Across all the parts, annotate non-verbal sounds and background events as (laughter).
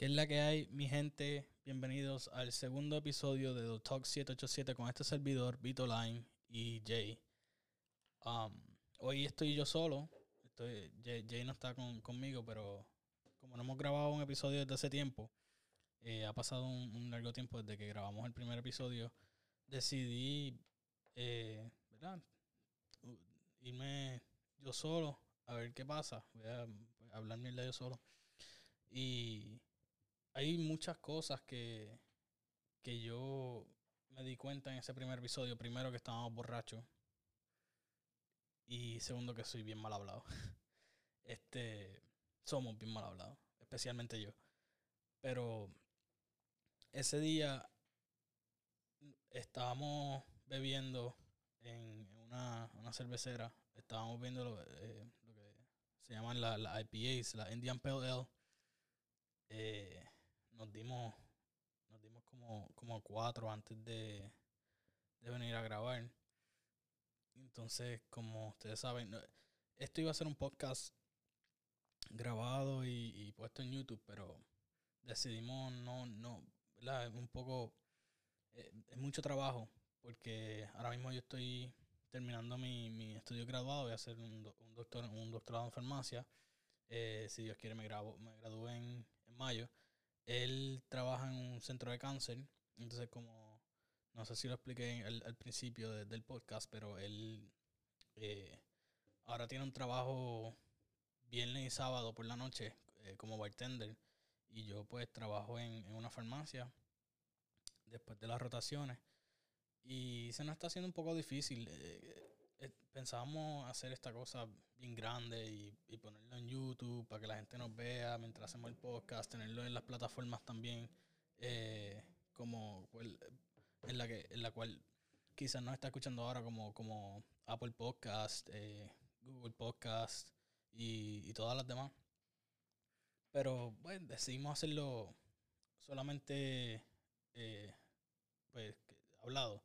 ¿Qué es la que hay, mi gente? Bienvenidos al segundo episodio de The Talk 787 con este servidor, Vito Line y Jay. Um, hoy estoy yo solo. Estoy, Jay, no está conmigo, pero como no hemos grabado un episodio desde hace tiempo, eh, ha pasado un, largo tiempo desde que grabamos el primer episodio, decidí, eh. Irme yo solo a ver qué pasa. Voy a, hablar mierda yo solo. Y hay muchas cosas que, que yo me di cuenta en ese primer episodio. Primero que estábamos borrachos. Y segundo que soy bien mal hablado. (laughs) Este, somos bien mal hablados, especialmente yo. Pero ese día estábamos bebiendo en una, una cervecera. Estábamos viendo lo, eh, que se llaman las la IPAs, la Indian Pale Ale. Eh, nos dimos nos dimos como, como cuatro antes de, de venir a grabar. Entonces, como ustedes saben, esto iba a ser un podcast grabado y, puesto en YouTube, pero decidimos no, no, ¿verdad? Un poco, eh, es mucho trabajo, porque ahora mismo yo estoy terminando mi, mi estudio graduado, voy a hacer un, un, doctor, un doctorado en farmacia, eh, si Dios quiere me, grabo, me gradúe en, en mayo. Él trabaja en un centro de cáncer, entonces como, no sé si lo expliqué al, principio del podcast, pero él eh, ahora tiene un trabajo viernes y sábado por la noche eh, como bartender y yo pues trabajo en, una farmacia después de las rotaciones y se nos está haciendo un poco difícil. Eh, pensábamos hacer esta cosa bien grande y, ponerlo en YouTube para que la gente nos vea mientras hacemos el podcast, tenerlo en las plataformas también como pues, en la que en la cual quizás no está escuchando ahora como, como Apple Podcast, Google Podcast, y, todas las demás. Pero bueno, decidimos hacerlo solamente eh, pues hablado,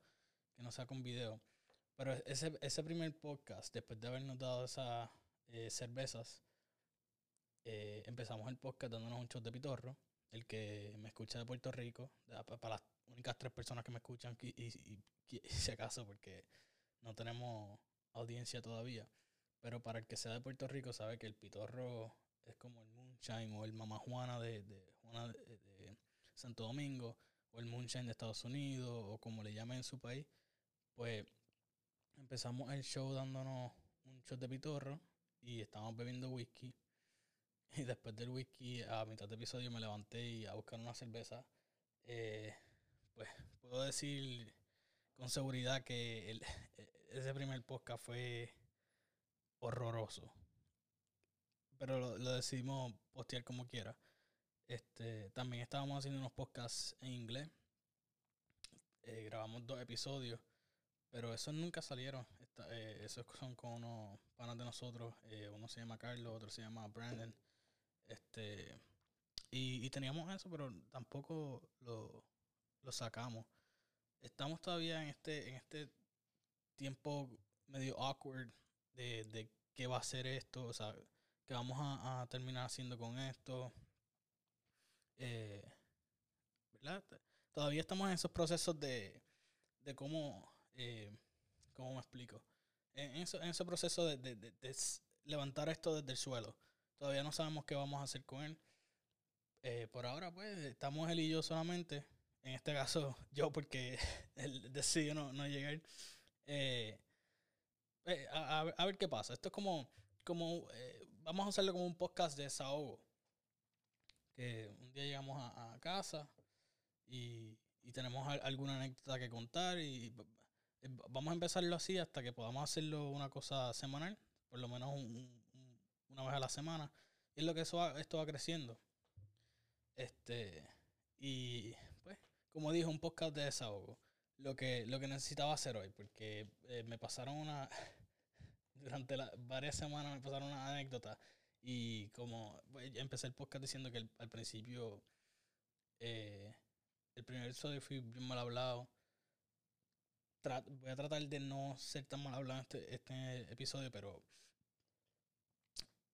que no sea con video. Pero ese, ese primer podcast, después de habernos dado esas eh, cervezas, eh, empezamos el podcast dándonos un shot de pitorro. El que me escucha de Puerto Rico, para las únicas tres personas que me escuchan, y, y, (laughs) si acaso, porque no tenemos audiencia todavía. Pero para el que sea de Puerto Rico sabe que el pitorro es como el moonshine o el mamá Juana de, de, Juana de, Santo Domingo o el moonshine de Estados Unidos o como le llamen en su país. Pues empezamos el show dándonos un shot de pitorro y estábamos bebiendo whisky. Y después del whisky, a mitad de episodio, me levanté y a buscar una cerveza. Eh, pues puedo decir con seguridad que el, ese primer podcast fue horroroso. Pero lo, decidimos postear como quiera. Este, también estábamos haciendo unos podcasts en inglés. Eh, grabamos dos episodios. Pero esos nunca salieron. Eh, esos son con unos panas de nosotros. Eh, uno se llama Carlos, otro se llama Brandon. Este. Y, teníamos eso, pero tampoco lo, lo, sacamos. Estamos todavía en este, en este tiempo medio awkward de, de qué va a ser esto, o sea, qué vamos a, terminar haciendo con esto. Eh, ¿Verdad? Todavía estamos en esos procesos de, de cómo, eh, cómo me explico. En, ese proceso de, levantar esto desde el suelo. Todavía no sabemos qué vamos a hacer con él. Eh, por ahora, pues, estamos él y yo solamente. En este caso, (laughs) yo, porque (laughs) él decidió no, no llegar. Eh, eh, a, ver qué pasa. Esto es como, como eh, vamos a hacerlo como un podcast de desahogo. Que un día llegamos a, casa y, tenemos alguna anécdota que contar y vamos a empezarlo así hasta que podamos hacerlo una cosa semanal, por lo menos una vez a la semana. Y es lo que eso esto va creciendo. Este, y pues, como dijo, un podcast de desahogo lo que, lo que necesitaba hacer hoy, porque eh, me pasaron una, (laughs) durante varias semanas me pasaron una anécdota y como pues, empecé el podcast diciendo que al principio eh, el primer episodio fui bien mal hablado. Voy a tratar de no ser tan mal hablado este, este episodio, pero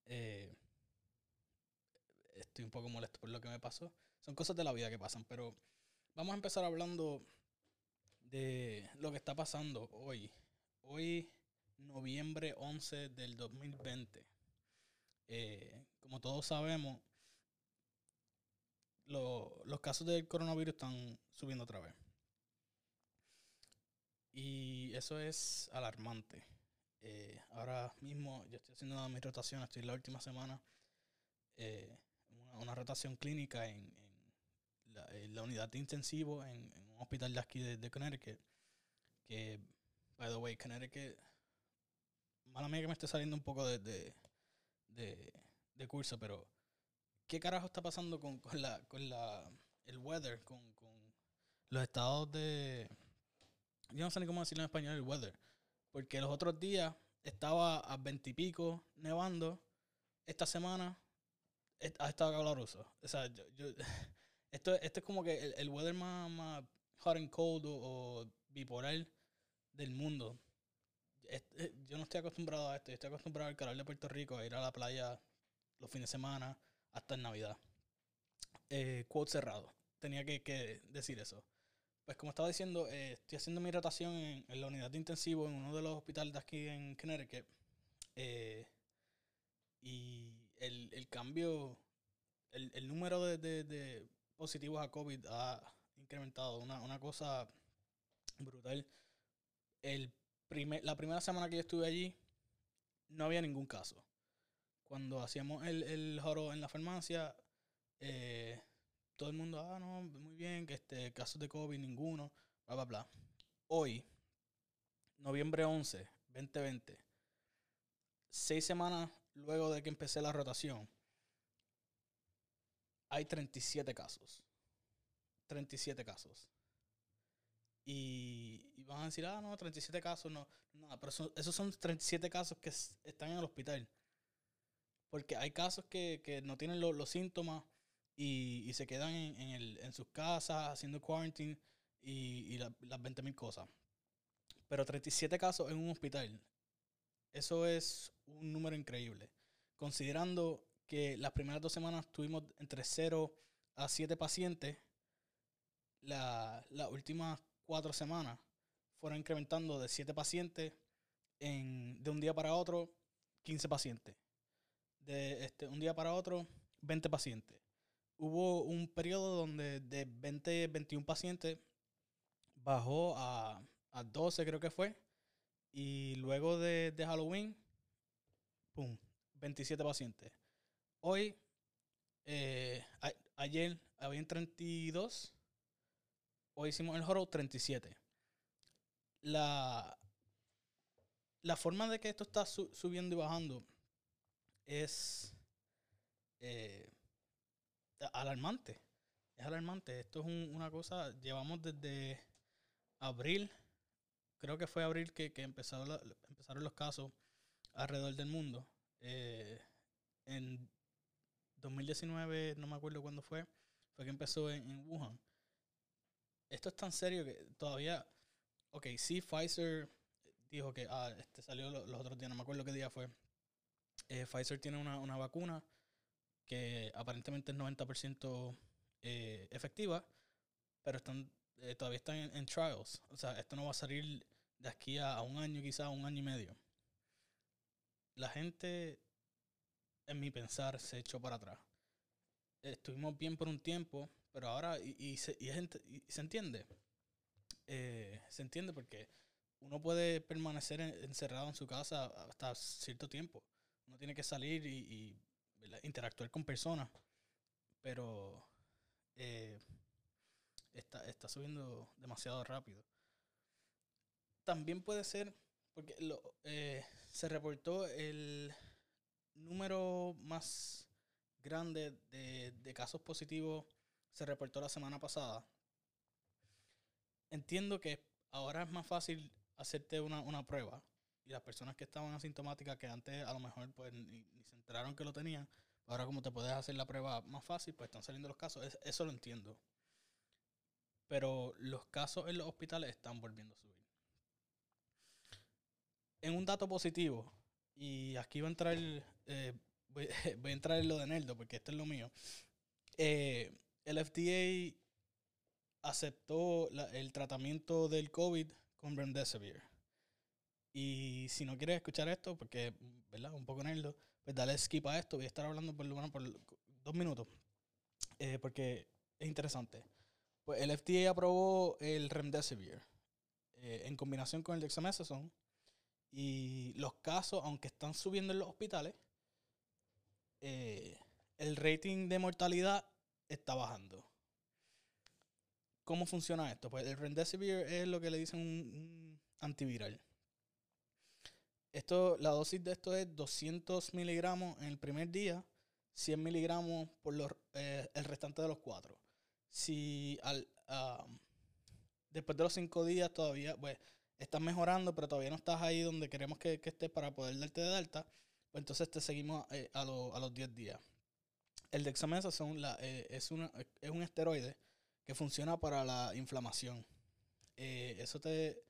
eh, estoy un poco molesto por lo que me pasó. Son cosas de la vida que pasan, pero vamos a empezar hablando de lo que está pasando hoy. Hoy, noviembre 11 del 2020. Eh, como todos sabemos, los casos del coronavirus están subiendo otra vez. Y eso es alarmante. Eh, ahora mismo yo estoy haciendo mi rotación, estoy en la última semana, eh, una, rotación clínica en, la, unidad de intensivo en, un hospital de aquí de, Connecticut. Que, by the way, Connecticut, mala mía que me esté saliendo un poco de, de, curso, pero ¿qué carajo está pasando con, con, la, con la, el weather, con, con los estados de... Yo no sé ni cómo decirlo en español, el weather porque los otros días estaba a veintipico nevando. Esta semana ha estado caluroso. O sea, yo, (laughs) esto, esto es como que el, weather más, hot and cold o, bipolar del mundo. Eh, yo no estoy acostumbrado a esto. Yo estoy acostumbrado al calor de Puerto Rico, a ir a la playa los fines de semana hasta en Navidad. Eh, quote cerrado. Tenía que decir eso. Pues como estaba diciendo, eh, estoy haciendo mi rotación en, la unidad de intensivo en uno de los hospitales de aquí en Connecticut. Eh, y el, cambio, el, número de, positivos a COVID ha incrementado. Una, cosa brutal. El primer, la primera semana que yo estuve allí, no había ningún caso. Cuando hacíamos el, el joro en la farmacia, eh, todo el mundo, ah, no, muy bien, que este, casos de COVID, ninguno, bla, bla, bla. Hoy, noviembre 11, 2020, seis semanas luego de que empecé la rotación, hay 37 casos. 37 casos. Y, van a decir, ah, no, 37 casos, no. No, pero esos son 37 casos que están en el hospital. Porque hay casos que, no tienen los síntomas y, se quedan en, en, el, en, sus casas haciendo quarantine y, y las 20.000 cosas. Pero 37 casos en un hospital, eso es un número increíble. Considerando que las primeras dos semanas tuvimos entre 0 a 7 pacientes, las últimas cuatro semanas fueron incrementando de 7 pacientes en, de un día para otro, 15 pacientes. De este, un día para otro, 20 pacientes hubo un periodo donde de 20, 21 pacientes bajó a, a 12 creo que fue. Y luego de, Halloween, ¡pum! 27 pacientes. Hoy, eh, ayer habían 32. Hoy hicimos el horror 37. La, la forma de que esto está subiendo y bajando es... Eh, alarmante. Es alarmante. Esto es una cosa, llevamos desde abril, creo que fue abril que, que empezaron, los casos alrededor del mundo. Eh, en 2019, no me acuerdo cuándo fue, fue que empezó en, Wuhan. Esto es tan serio que todavía, ok, sí, Pfizer dijo que, ah, este salió los, otros días, no me acuerdo qué día fue. Eh, Pfizer tiene una, una vacuna que aparentemente es 90% eh, efectiva, pero están eh, todavía están en, trials. O sea, esto no va a salir de aquí a, un año, quizás un año y medio. La gente, en mi pensar, se echó para atrás. Estuvimos bien por un tiempo, pero ahora, y, se, y, se entiende. Eh, se entiende porque uno puede permanecer encerrado en su casa hasta cierto tiempo. Uno tiene que salir y interactuar con personas, pero eh, está, está subiendo demasiado rápido. También puede ser, porque lo, eh, se reportó el número más grande de, casos positivos, se reportó la semana pasada. Entiendo que ahora es más fácil hacerte una, una prueba y las personas que estaban asintomáticas, que antes a lo mejor pues ni, se enteraron que lo tenían, ahora como te puedes hacer la prueba más fácil, pues están saliendo los casos. eso lo entiendo. Pero los casos en los hospitales están volviendo a subir. En un dato positivo, y aquí va a entrar, eh, voy, (laughs) a entrar en lo de Nerdo porque esto es lo mío. Eh, el FDA aceptó el tratamiento del COVID con Remdesivir. Y si no quieres escuchar esto, porque, ¿verdad? Un poco nerdo, pues dale skip a esto. Voy a estar hablando por lo menos por dos minutos. Eh, porque es interesante. Pues el FDA aprobó el Remdesivir eh, en combinación con el dexamethasone. Y los casos, aunque están subiendo en los hospitales, eh, el rating de mortalidad está bajando. ¿Cómo funciona esto? Pues el Remdesivir es lo que le dicen un, antiviral. Esto, la dosis de esto es 200 miligramos en el primer día, 100 miligramos por los, eh, el restante de los cuatro. Si al, después de los cinco días todavía, pues, estás mejorando, pero todavía no estás ahí donde queremos que, que estés para poder darte de alta, pues entonces te seguimos eh, a, a, los 10 días. El dexamethasone eh, es, una, es un esteroide que funciona para la inflamación. Eso te,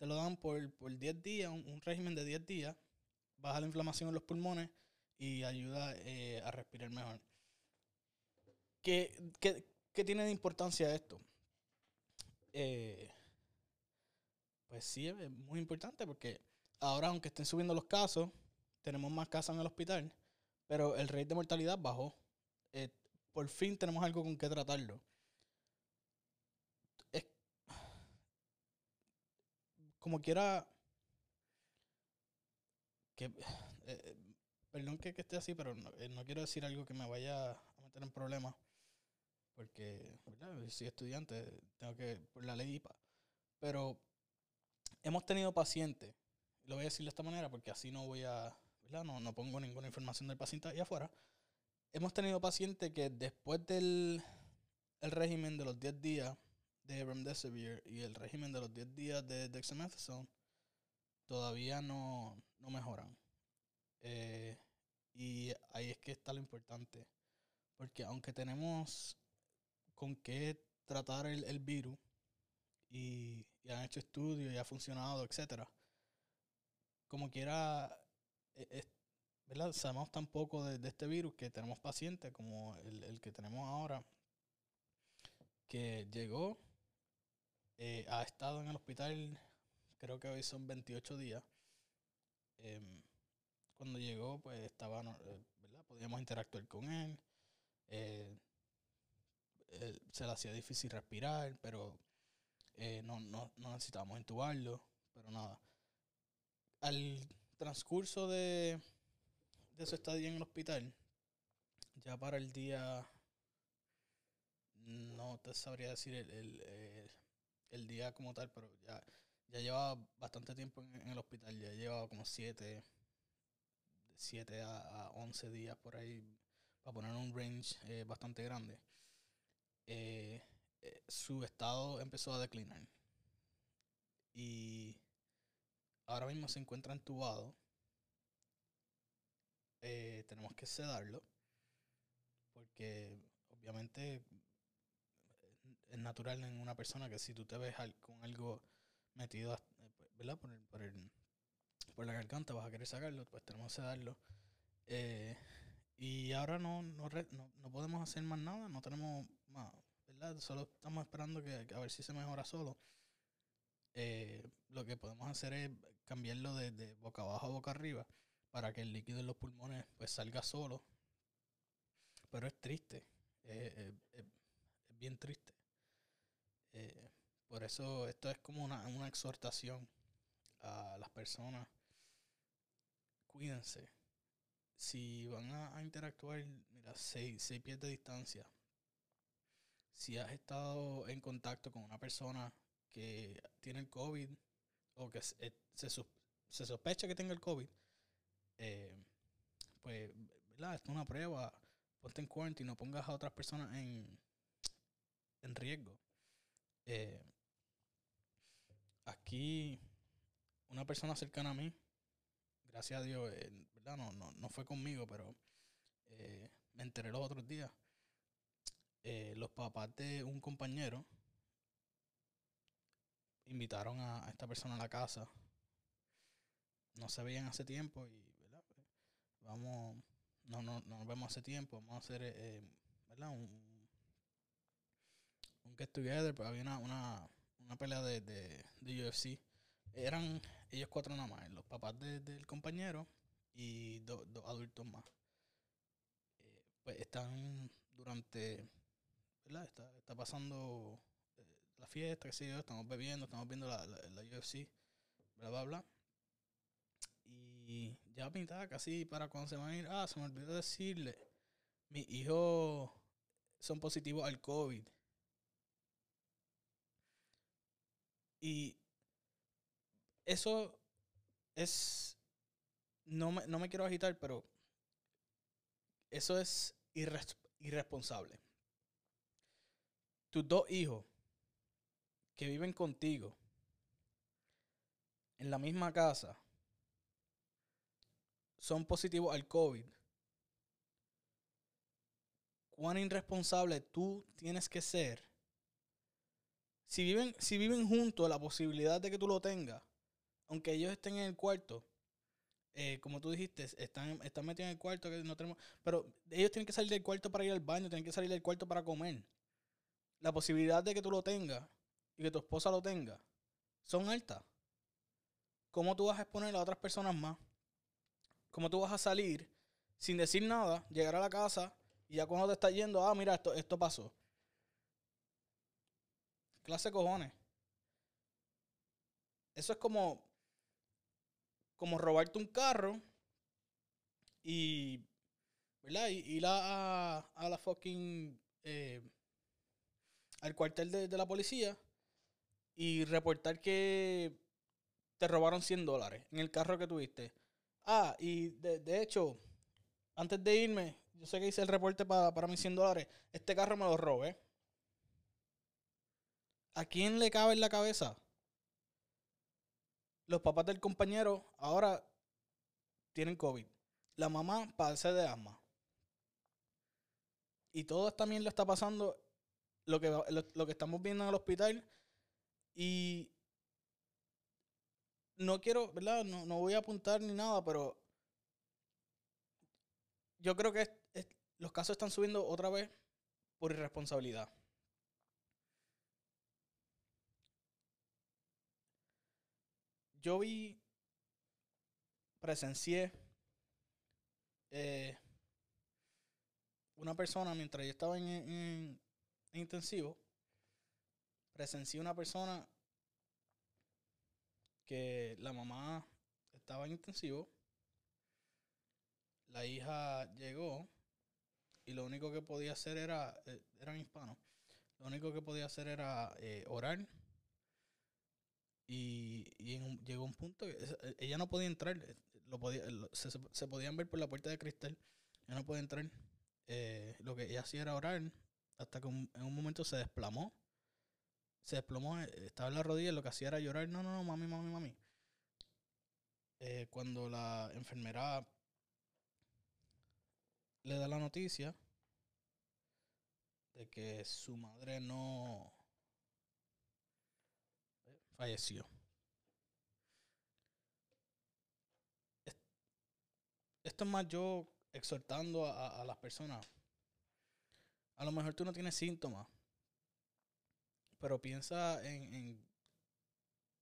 te, lo dan por, por 10 días, un, régimen de 10 días, baja la inflamación en los pulmones y ayuda a respirar mejor. ¿Qué, qué, qué tiene de importancia esto? pues sí, es muy importante porque ahora, aunque estén subiendo los casos, tenemos más casos en el hospital, pero el rate de mortalidad bajó. Eh, por fin tenemos algo con que tratarlo. Es, como quiera, que, eh, eh, perdón que, esté así, pero no, quiero decir algo que me vaya a meter en problemas, porque soy estudiante, tengo que, por la ley IPA, pero hemos tenido pacientes, lo voy a decir de esta manera porque así no voy a no, no pongo ninguna información del paciente ahí afuera. Hemos tenido pacientes que después del el régimen de los 10 días de Remdesivir y el régimen de los 10 días de Dexamethasone todavía no, no mejoran. Eh, y ahí es que está lo importante. Porque aunque tenemos con qué tratar el, el virus y, han hecho estudios y ha funcionado, etcétera, como quiera e. Sabemos tan poco de, este virus que tenemos pacientes como el, que tenemos ahora, que llegó, eh, ha estado en el hospital, creo que hoy son 28 días. Em, cuando llegó, pues estaba, eh, ¿verdad? Podíamos interactuar con él. Eh, se le hacía difícil respirar, pero no, no, no necesitábamos intubarlo, pero nada. Al transcurso de, de su estadía en el hospital, ya para el día, no te sabría decir el, el, día como tal, pero ya, ya llevaba bastante tiempo en, el hospital, ya llevaba como 7 7 a, a 11 días por ahí, para poner un range eh, bastante grande. Eh, eh, su estado empezó a declinar. Y ahora mismo se encuentra entubado. Tenemos que sedarlo. Porque obviamente es natural en una persona que si tú te ves con algo metido ¿verdad? Por, el, por, el, por la garganta vas a querer sacarlo, pues tenemos que sedarlo. Eh, y ahora no, no, no, podemos hacer más nada, no tenemos más, ¿verdad? Solo estamos esperando que, a ver si se mejora solo. Eh, lo que podemos hacer es cambiarlo de, boca abajo a boca arriba para que el líquido en los pulmones pues salga solo. Pero es triste, es bien triste. Eh, por eso esto es como una, una exhortación a las personas. Cuídense. Si van a, interactuar, mira, seis, seis pies de distancia. Si has estado en contacto con una persona que tiene el COVID, o que eh, se, se, sospecha que tenga el COVID, eh, pues, ¿verdad? es una prueba, ponte en cuarentena, no pongas a otras personas en, en riesgo. Eh, aquí, una persona cercana a mí, gracias a Dios, ¿verdad? No, no, no fue conmigo, pero me enteré los otros días. los papás de un compañero invitaron a, esta persona a la casa. No se veían hace tiempo y, ¿verdad? Vamos, no, no, no nos vemos hace tiempo, vamos a hacer, eh, ¿verdad? Un get together, pero había una, una, una pelea de, de, de UFC. Eran ellos cuatro nada más, los papás de- del compañero y dos dos adultos más. Eh, pues están durante, ¿verdad? Está, está pasando eh, la fiesta, qué sé yo, estamos bebiendo, estamos viendo la, la, la UFC, bla, bla, bla. Y ya a mitad, casi para cuando se van a ir, ah, se me olvidó decirle, mis hijos son positivos al COVID. Y eso es, no me, no me quiero agitar, pero eso es irres- irresponsable. Tus dos hijos que viven contigo en la misma casa son positivos al COVID. Cuán irresponsable tú tienes que ser. Si viven, si viven juntos, la posibilidad de que tú lo tengas, aunque ellos estén en el cuarto, eh, como tú dijiste, están, están metidos en el cuarto, que no tenemos, pero ellos tienen que salir del cuarto para ir al baño, tienen que salir del cuarto para comer. La posibilidad de que tú lo tengas y que tu esposa lo tenga son altas. ¿Cómo tú vas a exponer a otras personas más? ¿Cómo tú vas a salir sin decir nada, llegar a la casa y ya cuando te estás yendo, ah, mira, esto, esto pasó? Clase cojones. Eso es como, como robarte un carro y, ¿verdad? Y ir a, a, a la fucking, eh, al cuartel de, de la policía y reportar que te robaron 100 dólares en el carro que tuviste. Ah, y de, de hecho, antes de irme, yo sé que hice el reporte para, para mis 100 dólares. Este carro me lo robé. ¿A quién le cabe en la cabeza? Los papás del compañero ahora tienen COVID. La mamá padece de asma. Y todo también lo está pasando lo que, lo, lo que estamos viendo en el hospital. Y no quiero, ¿verdad? No, no voy a apuntar ni nada, pero yo creo que los casos están subiendo otra vez por irresponsabilidad. Yo vi, presencié eh, una persona mientras yo estaba en, en- en intensivo, presencié una persona que la mamá estaba en intensivo, la hija llegó y lo único que podía hacer era, eh, eran hispanos, lo único que podía hacer era eh, orar y, y llegó un punto que eh, ella no podía entrar, eh, lo podía, se, se- podían ver por la puerta de cristal, ella no podía entrar, eh, lo que ella hacía era orar hasta que en un momento se desplomó, se desplomó, eh, estaba en la rodilla, lo que hacía era llorar, no, no, no, mami, mami, mami. Eh, cuando la enfermera le da la noticia de que su madre no falleció. Es- Esto es más yo exhortando a, las personas. A lo mejor tú no tienes síntomas, pero piensa en, en,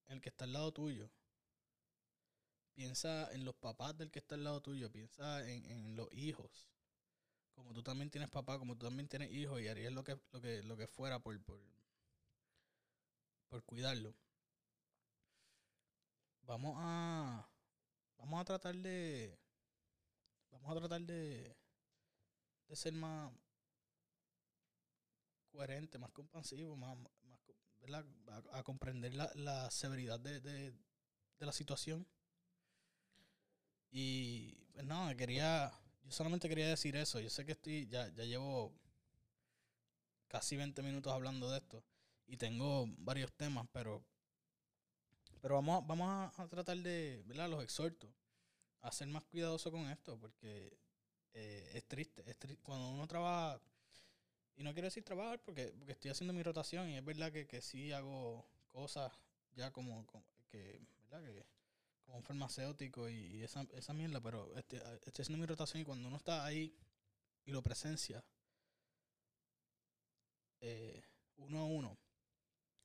en el que está al lado tuyo. Piensa en los papás del que está al lado tuyo. Piensa en, en los hijos. Como tú también tienes papá, como tú también tienes hijos y harías lo que, lo que, lo que fuera por, por, por cuidarlo. Vamos a. Vamos a tratar de. Vamos a tratar de. de ser más coherente, más comprensivo, más, más a comprender la, la severidad de, de, de la situación. Y pues nada, quería, yo solamente quería decir eso. Yo sé que estoy, ya, ya llevo casi 20 minutos hablando de esto y tengo varios temas, pero, pero vamos, vamos a, tratar de, ¿verdad? Los exhortos a ser más cuidadoso con esto, porque eh, es triste, es triste. Cuando uno trabaja, y no quiero decir trabajar porque, porque estoy haciendo mi rotación y es verdad que, que sí hago cosas ya como, como que, ¿verdad? Que como farmacéutico y, esa, esa mierda, pero este, estoy haciendo mi rotación y cuando uno está ahí y lo presencia eh, uno a uno,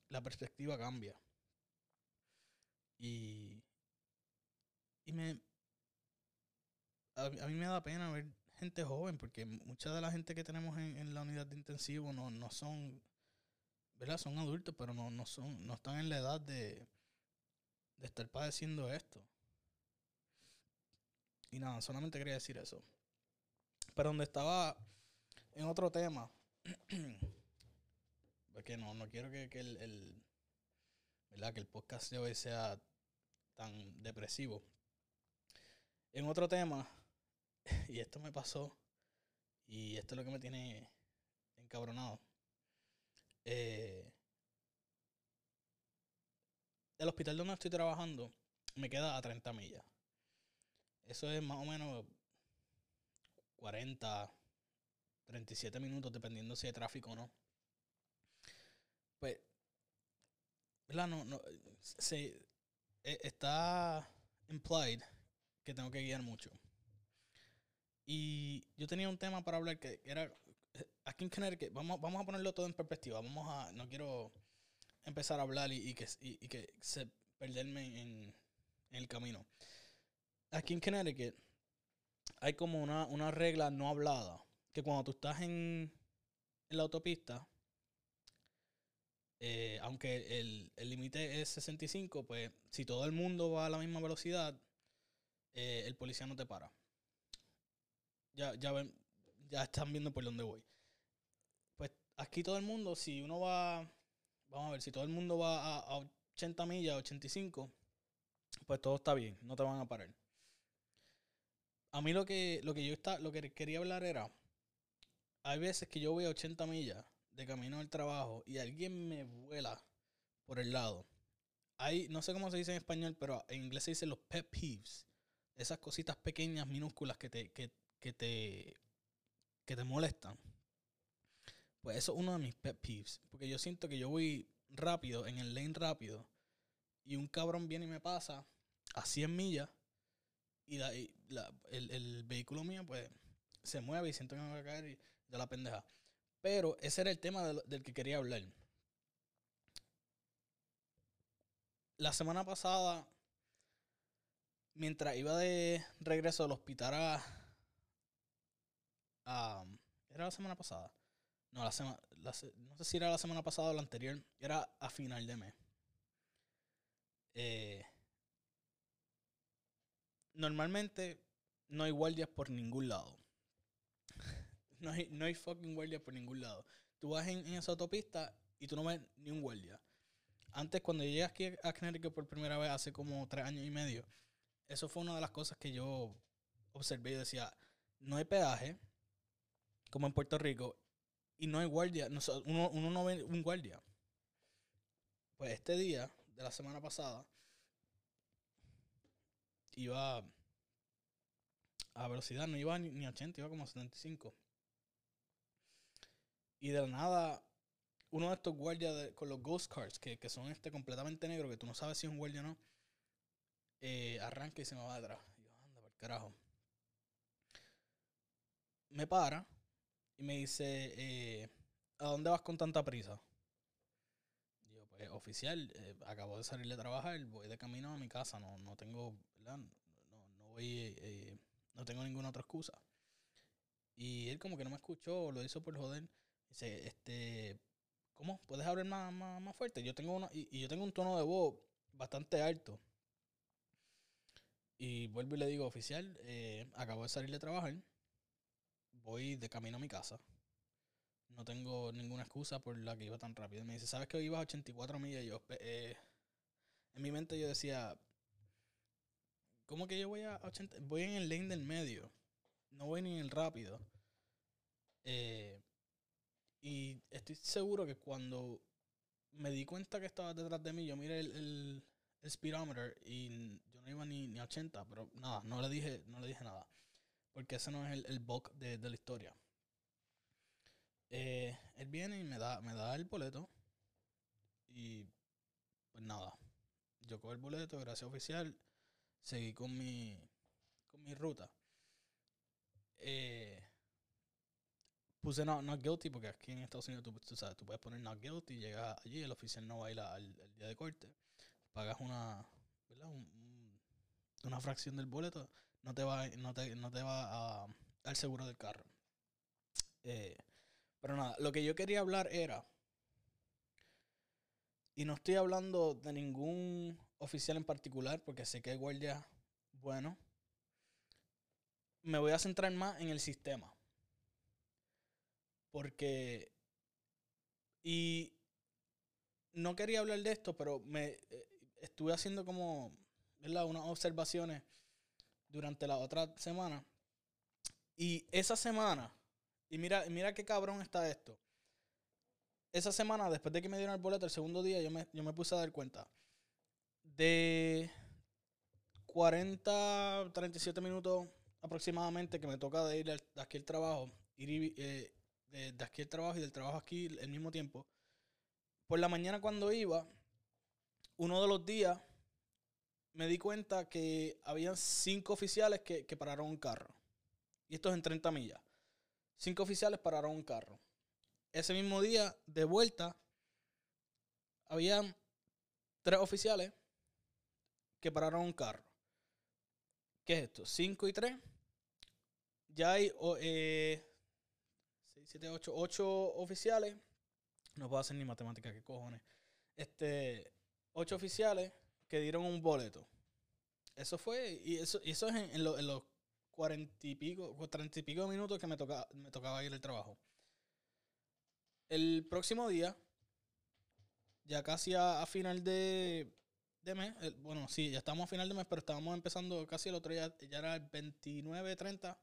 la perspectiva cambia. Y, y me, a, mí me da pena ver gente joven, porque mucha de la gente que tenemos en, en la unidad de intensivo no, no son, ¿verdad? Son adultos, pero no, no, son, no están en la edad de, de estar padeciendo esto. Y nada, solamente quería decir eso. Pero donde estaba en otro tema, (clears throat) porque no, no quiero que, que el, el, ¿verdad? que el podcast de hoy sea tan depresivo. En otro tema, (laughs) y esto me pasó, y esto es lo que me tiene encabronado. Eh, el hospital donde estoy trabajando me queda a 30 millas. Eso es más o menos 40, 37 minutos, dependiendo si hay tráfico o no. Pues, ¿verdad? No, no, se, está implied que tengo que guiar mucho. Y yo tenía un tema para hablar que era aquí en Connecticut, vamos, vamos a ponerlo todo en perspectiva. Vamos a, no quiero empezar a hablar y, que, y, que perderme en, en, el camino. Aquí en Connecticut hay como una, una regla no hablada, que cuando tú estás en, en la autopista, eh, aunque el límite es 65, pues si todo el mundo va a la misma velocidad, eh, el policía no te para. Ya, ya ven, ya están viendo por dónde voy. Pues aquí todo el mundo, si uno va vamos a ver, si todo el mundo va a, 80 millas, 85, pues todo está bien, no te van a parar. A mí lo que, lo que yo está, lo que quería hablar era, hay veces que yo voy a 80 millas de camino al trabajo y alguien me vuela por el lado. Hay, no sé cómo se dice en español, pero en inglés se dice los pet peeves. Esas cositas pequeñas, minúsculas que te, que, que te, que te molestan. Pues eso es uno de mis pet peeves. Porque yo siento que yo voy rápido, en el lane rápido, y un cabrón viene y me pasa a 100 millas, y, el, vehículo mío, pues, se mueve y siento que me va a caer y de la pendeja. Pero ese era el tema del, que quería hablar. La semana pasada, mientras iba de regreso al hospital a, a ¿Era la semana pasada? No, la semana. no sé si era la semana pasada o la anterior. Era a final de mes. Eh, normalmente no hay guardias por ningún lado. No, hay, no hay fucking guardias por ningún lado. Tú vas en, esa autopista y tú no ves ni un guardia. Antes, cuando llegué aquí a Connecticut por primera vez, hace como tres años y medio, eso fue una de las cosas que yo observé y decía, no hay peaje, como en Puerto Rico, y no hay guardia. uno, uno no ve un guardia. Pues este día de la semana pasada iba a velocidad, no iba ni, a 80, iba como a 75. Y de la nada, uno de estos guardias con los ghost cars, que, son este completamente negro, que tú no sabes si es un guardia o no, eh, arranca y se me va detrás. Y yo, anda, por carajo. Me para y me dice, eh, ¿a dónde vas con tanta prisa? yo, pues oficial, eh, acabo de salir de trabajar, voy de camino a mi casa, no, no tengo, No, no voy, eh, no tengo ninguna otra excusa. Y él como que no me escuchó, lo hizo por joder. Dice, este, ¿cómo? ¿Puedes hablar más, más, fuerte? Yo tengo una, y, yo tengo un tono de voz bastante alto. Y vuelvo y le digo, oficial, acabo de salir de trabajar voy de camino a mi casa. No tengo ninguna excusa por la que iba tan rápido. Me dice, ¿sabes que hoy ibas a 84 millas? Y yo, eh, en mi mente yo decía, ¿cómo que yo voy a 80? Voy en el lane del medio. No voy ni en el rápido. Eh, y estoy seguro que cuando me di cuenta que estaba detrás de mí, yo miré el, el, speedometer y yo no iba ni, ni a 80, pero nada, no le dije, no le dije nada. Porque ese no es el, el bulk de, la historia. Eh, él viene y me da, me da el boleto. Y pues nada. Yo cojo el boleto, gracias oficial. seguí con mi, con mi ruta. Eh, puse not, not guilty porque aquí en Estados Unidos tú, tú sabes, tú puedes poner not guilty, llegas allí, el oficial no va a ir al, al día de corte, pagas una, ¿verdad? Un- un- una fracción del boleto, no te va, no te, no te va al seguro del carro. Eh, pero nada, lo que yo quería hablar era, y no estoy hablando de ningún oficial en particular, porque sé que hay guardias buenos, me voy a centrar más en el sistema. Porque. Y. No quería hablar de esto, pero me eh, estuve haciendo como. ¿verdad? Unas observaciones durante la otra semana. Y esa semana. Y mira, mira qué cabrón está esto. Esa semana, después de que me dieron el boleto, el segundo día, yo me, yo me puse a dar cuenta. De 40, 37 minutos aproximadamente que me toca de ir aquí al trabajo, ir y eh, de, aquí al trabajo y del trabajo aquí el mismo tiempo. Por la mañana cuando iba, uno de los días me di cuenta que habían cinco oficiales que, que pararon un carro. Y esto es en 30 millas. Cinco oficiales pararon un carro. Ese mismo día, de vuelta, habían tres oficiales que pararon un carro. ¿Qué es esto? 5 y 3. Ya hay 6, 7, 8, 8 oficiales. No puedo hacer ni matemática, qué cojones. Este, 8 oficiales que dieron un boleto. Eso fue, y eso, y eso es en, en lo- en los 40 y pico, 30 y pico minutos que me, toca, me tocaba ir al trabajo. El próximo día, ya casi a, final de, de mes, bueno, sí, ya estamos a final de mes, pero estábamos empezando casi el otro día, ya era el 29, 30.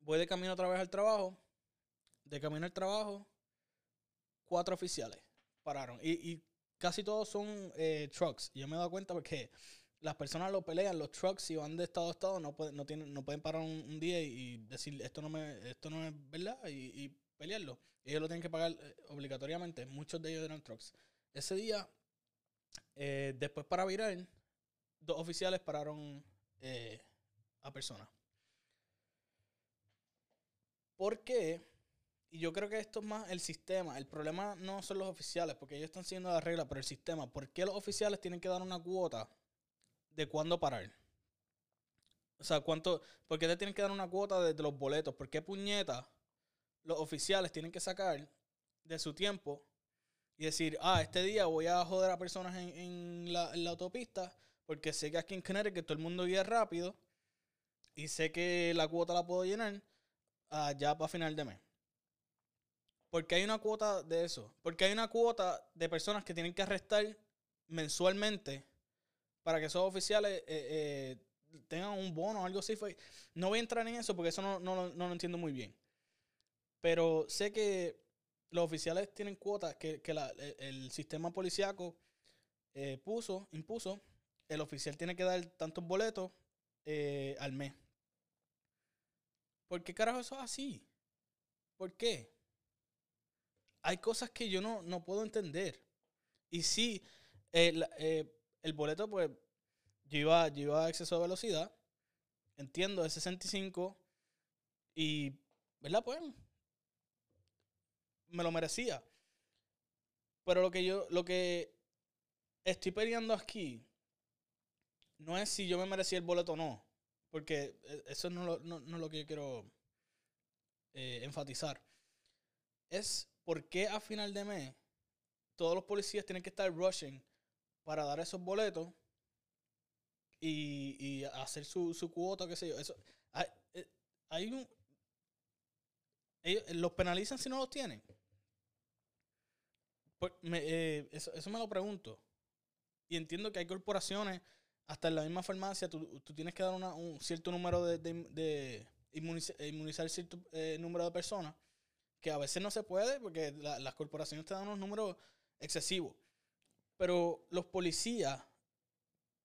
Voy de camino otra vez al trabajo. De camino al trabajo, cuatro oficiales pararon. Y, y casi todos son eh, trucks. Yo me he dado cuenta porque las personas lo pelean, los trucks, si van de estado a estado, no pueden, no tienen, no pueden parar un, día y, decir esto no me, esto no es verdad y, y pelearlo. Ellos lo tienen que pagar eh, obligatoriamente. Muchos de ellos eran trucks. Ese día, eh, después para virar, dos oficiales pararon a personas. ¿Por qué? Y yo creo que esto es más el sistema. El problema no son los oficiales, porque ellos están siguiendo las reglas, pero el sistema. ¿Por qué los oficiales tienen que dar una cuota de cuándo parar? O sea, ¿cuánto? ¿Por qué te tienen que dar una cuota de, de los boletos? ¿Por qué puñeta los oficiales tienen que sacar de su tiempo y decir, ah, este día voy a joder a personas en, en la, en la autopista porque sé que aquí en Connecticut todo el mundo guía rápido y sé que la cuota la puedo llenar ah, ya para final de mes? Porque hay una cuota de eso. Porque hay una cuota de personas que tienen que arrestar mensualmente para que esos oficiales eh, eh, tengan un bono o algo así. No voy a entrar en eso porque eso no, no, no lo entiendo muy bien. Pero sé que los oficiales tienen cuotas que, que la- el, el sistema policiaco eh, puso, impuso. El oficial tiene que dar tantos boletos al mes. ¿Por qué carajo eso es así? ¿Por qué? Hay cosas que yo no, no puedo entender. Y sí, el, eh, boleto, pues, yo iba, yo iba a exceso de velocidad. Entiendo, es 65. Y, ¿verdad? Pues, me lo merecía. Pero lo que yo, lo que estoy peleando aquí no es si yo me merecía el boleto o no. Porque eh, eso no, lo- no, no es lo que yo quiero eh, enfatizar. Es por qué a final de mes todos los policías tienen que estar rushing para dar esos boletos y, y hacer su, su cuota, qué sé yo. Eso, hay, eh, hay un... Ellos, ¿Los penalizan si no los tienen? Pues, eh, eso, eso me lo pregunto. Y entiendo que hay corporaciones, hasta en la misma farmacia, tú, tú tienes que dar una- un cierto número de, de, de inmuniza- inmunizar cierto eh, número de personas, que a veces no se puede porque la- las corporaciones te dan unos números excesivos. Pero los policías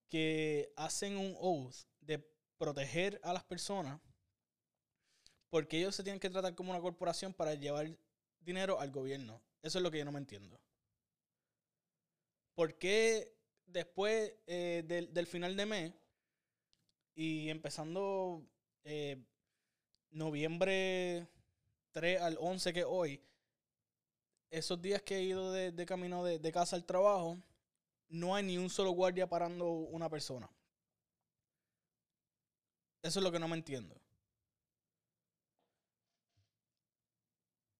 que hacen un oath de proteger a las personas, porque ellos se tienen que tratar como una corporación para llevar dinero al gobierno. Eso es lo que yo no me entiendo. ¿Por qué después eh, del, del final de mes y empezando eh, noviembre 3 al 11 que hoy, esos días que he ido de, de camino de, de casa al trabajo, no hay ni un solo guardia parando una persona. Eso es lo que no me entiendo.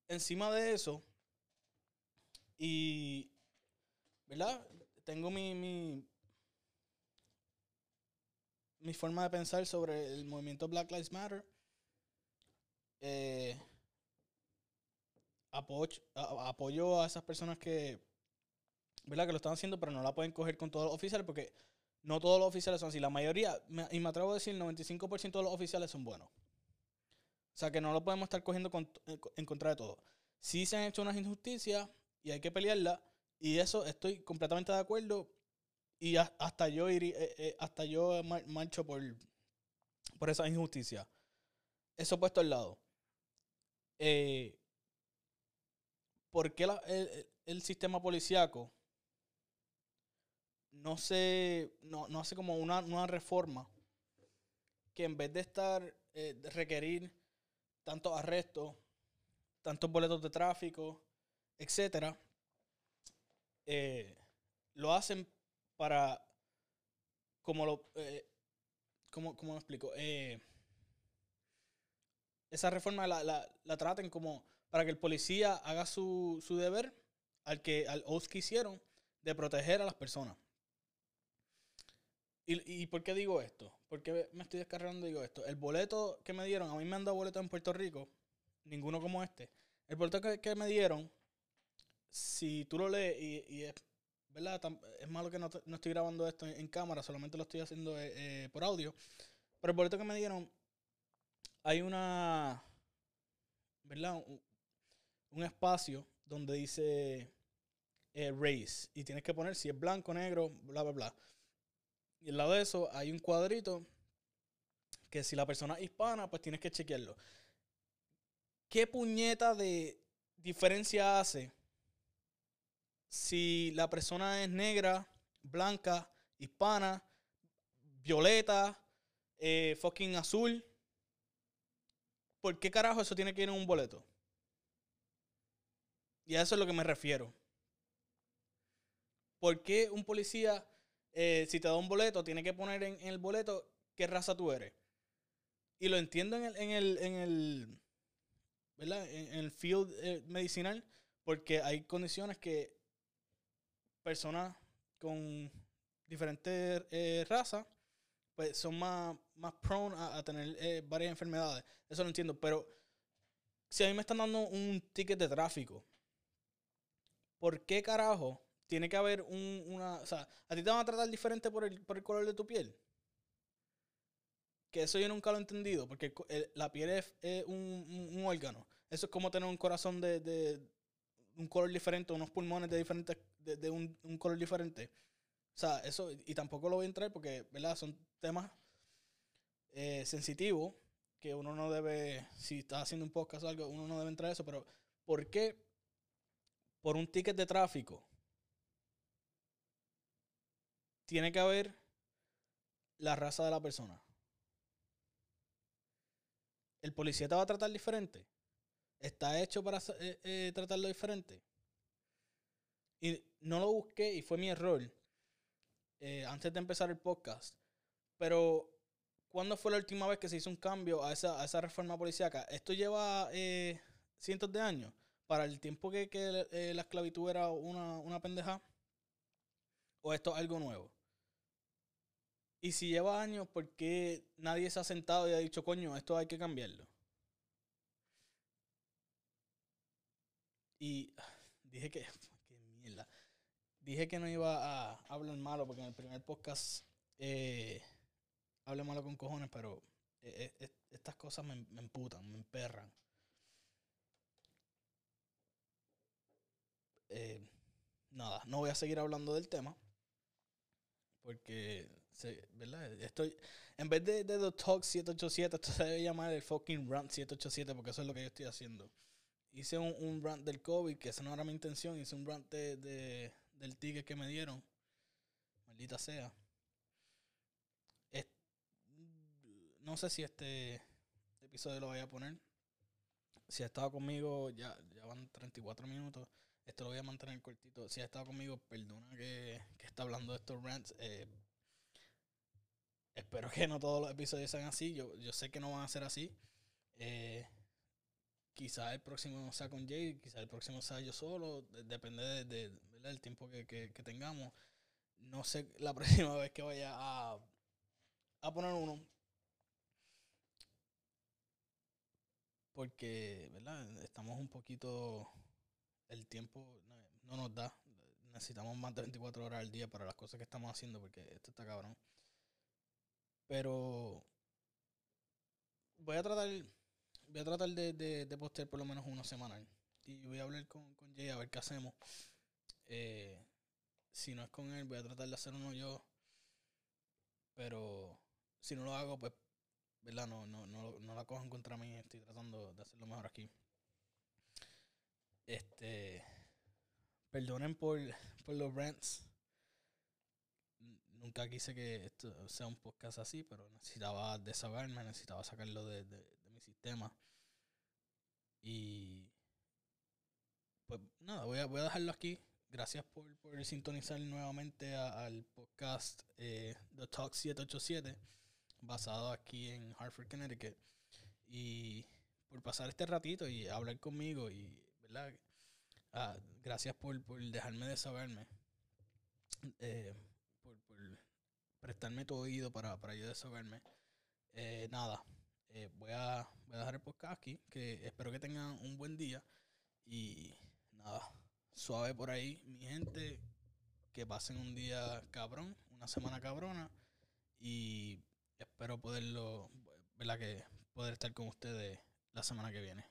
Encima de eso, y, ¿verdad? Tengo mi, mi, mi forma de pensar sobre el movimiento Black Lives Matter. Eh, apoyo, a- apoyo a esas personas que, ¿verdad? Que lo están haciendo, pero no la pueden coger con todos los oficiales porque no todos los oficiales son así. La mayoría, y me atrevo a decir, el 95% de los oficiales son buenos. O sea que no lo podemos estar cogiendo con- en contra de todo. Sí se han hecho unas injusticias y hay que pelearla. Y eso estoy completamente de acuerdo. Y ha- hasta yo irí- eh, eh, hasta yo mar- marcho por, por esa injusticia. Eso puesto al lado. Eh, ¿Por qué el- el sistema policíaco no se no, no hace como una, una reforma que en vez de estar eh, de requerir tantos arrestos, tantos boletos de tráfico, etcétera, eh, lo hacen para como lo eh, ¿cómo, lo explico? Eh, esa reforma la, la, traten como para que el policía haga su, su deber al que al oath que hicieron de proteger a las personas. ¿Y, ¿Y por qué digo esto? ¿Por qué me estoy descargando digo esto? El boleto que me dieron, a mí me han dado boletos en Puerto Rico, ninguno como este. El boleto que, que me dieron, si tú lo lees y, y es, ¿verdad? Es malo que no, no estoy grabando esto en, cámara, solamente lo estoy haciendo eh, eh, por audio. Pero el boleto que me dieron, hay una, ¿verdad? Un, un espacio donde dice eh, race y tienes que poner si es blanco, negro, bla, bla, bla. Y al lado de eso hay un cuadrito que si la persona es hispana, pues tienes que chequearlo. ¿Qué puñeta de diferencia hace si la persona es negra, blanca, hispana, violeta, eh, fucking azul? ¿Por qué carajo eso tiene que ir en un boleto? Y a eso es lo que me refiero. ¿Por qué un policía, eh, si te da un boleto, tiene que poner en, el boleto qué raza tú eres? Y lo entiendo en el, en el, en el, ¿verdad? En, en el field eh, medicinal, porque hay condiciones que personas con diferentes eh, razas, pues son más, más prone a, tener eh, varias enfermedades. Eso lo entiendo, pero si a mí me están dando un ticket de tráfico, ¿por qué carajo tiene que haber un, una... O sea, a ti te van a tratar diferente por el, por el color de tu piel? Que eso yo nunca lo he entendido, porque la piel es, es un, un- un órgano. Eso es como tener un corazón de, de un color diferente, unos pulmones de diferentes, de, un, un color diferente. O sea, eso, y tampoco lo voy a entrar porque, ¿verdad? Son temas eh, sensitivos que uno no debe, si está haciendo un podcast o algo, uno no debe entrar a eso, pero ¿por qué por un ticket de tráfico tiene que haber la raza de la persona? ¿El policía te va a tratar diferente? ¿Está hecho para eh, eh, tratarlo diferente? Y no lo busqué y fue mi error eh, antes de empezar el podcast. Pero, ¿cuándo fue la última vez que se hizo un cambio a esa, a esa reforma policíaca? Esto lleva eh, cientos de años. Para el tiempo que, que, eh, la esclavitud era una, una pendeja. ¿O esto es algo nuevo? Y si lleva años, ¿por qué nadie se ha sentado y ha dicho, coño, esto hay que cambiarlo? Y ah, dije que. Dije que no iba a hablar malo porque en el primer podcast eh, hablé malo con cojones, pero eh, eh, eh, estas cosas me, me emputan, me emperran. Nada, no voy a seguir hablando del tema. Porque, ¿verdad? Estoy, en vez de, de The Talk 787, esto se debe llamar el fucking Rant 787 porque eso es lo que yo estoy haciendo. Hice un, un rant del COVID, que esa no era mi intención, hice un rant de- del ticket que me dieron. maldita sea. no sé si este episodio lo voy a poner. Si ha estado conmigo, ya, ya van 34 minutos. Esto lo voy a mantener cortito. Si ha estado conmigo, perdona que, que está hablando de estos rants. Eh, espero que no todos los episodios sean así. Yo, yo sé que no van a ser así. Eh, quizá el próximo sea con Jay, quizá el próximo sea yo solo. Depende de, del tiempo que, que, tengamos. No sé (laughs) la próxima vez que vaya a, a poner uno. Porque, ¿verdad? Estamos un poquito el tiempo no, nos da. Necesitamos más de 24 horas al día para las cosas que estamos haciendo porque esto está cabrón. Pero voy a tratar voy a tratar de, de, postear por lo menos una semanal. Y voy a hablar con, con Jay a ver qué hacemos. Eh, si no es con él, voy a tratar de hacer uno yo. Pero si no lo hago, pues, ¿verdad? No, no, no, no la cojan contra mí. Estoy tratando de hacerlo mejor aquí. Este. Perdonen por, por los rants. Nunca quise que esto sea un podcast así, pero necesitaba desahogarme, necesitaba sacarlo de, mi sistema. Y. Pues nada, voy a, voy a dejarlo aquí. Gracias por, sintonizar nuevamente al podcast eh, The Talk 787, basado aquí en Hartford, Connecticut. Y por pasar este ratito y hablar conmigo y ¿verdad? Ah, gracias por, por dejarme desahogarme. Eh, por, por, prestarme tu oído para, para yo desahogarme. Eh, nada, eh, voy, a, voy a dejar el podcast aquí. Que espero que tengan un buen día. Y nada, suave por ahí, mi gente. Que pasen un día cabrón, una semana cabrona. Y espero poderlo, ¿verdad? Que poder estar con ustedes la semana que viene.